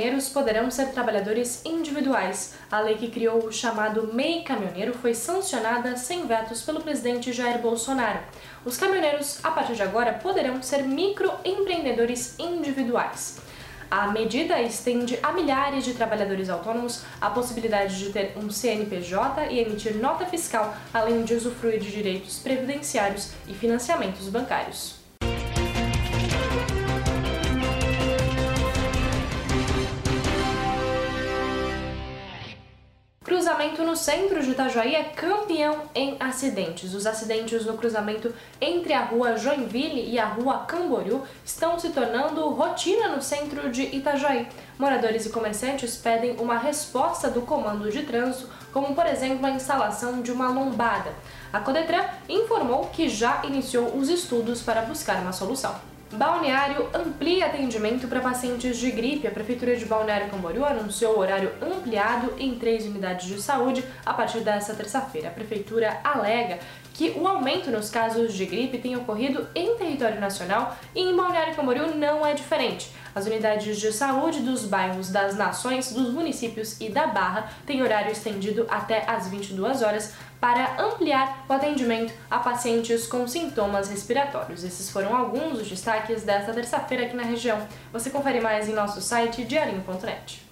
caminhoneiros poderão ser trabalhadores individuais. A lei que criou o chamado MEI caminhoneiro foi sancionada sem vetos pelo presidente Jair Bolsonaro. Os caminhoneiros, a partir de agora, poderão ser microempreendedores individuais. A medida estende a milhares de trabalhadores autônomos a possibilidade de ter um CNPJ e emitir nota fiscal, além de usufruir de direitos previdenciários e financiamentos bancários. Cruzamento no centro de Itajaí é campeão em acidentes. Os acidentes no cruzamento entre a rua Joinville e a rua Camboriú estão se tornando rotina no centro de Itajaí. Moradores e comerciantes pedem uma resposta do comando de trânsito, como por exemplo a instalação de uma lombada. A Codetran informou que já iniciou os estudos para buscar uma solução. Balneário amplia atendimento para pacientes de gripe. A Prefeitura de Balneário Camboriú anunciou horário ampliado em três unidades de saúde a partir desta terça-feira. A Prefeitura alega que o aumento nos casos de gripe tem ocorrido em território nacional e em Balneário Camboriú não é diferente. As unidades de saúde dos bairros das Nações, dos municípios e da Barra têm horário estendido até às 22 horas para ampliar o atendimento a pacientes com sintomas respiratórios. Esses foram alguns dos destaques desta terça-feira aqui na região. Você confere mais em nosso site diarinho.net.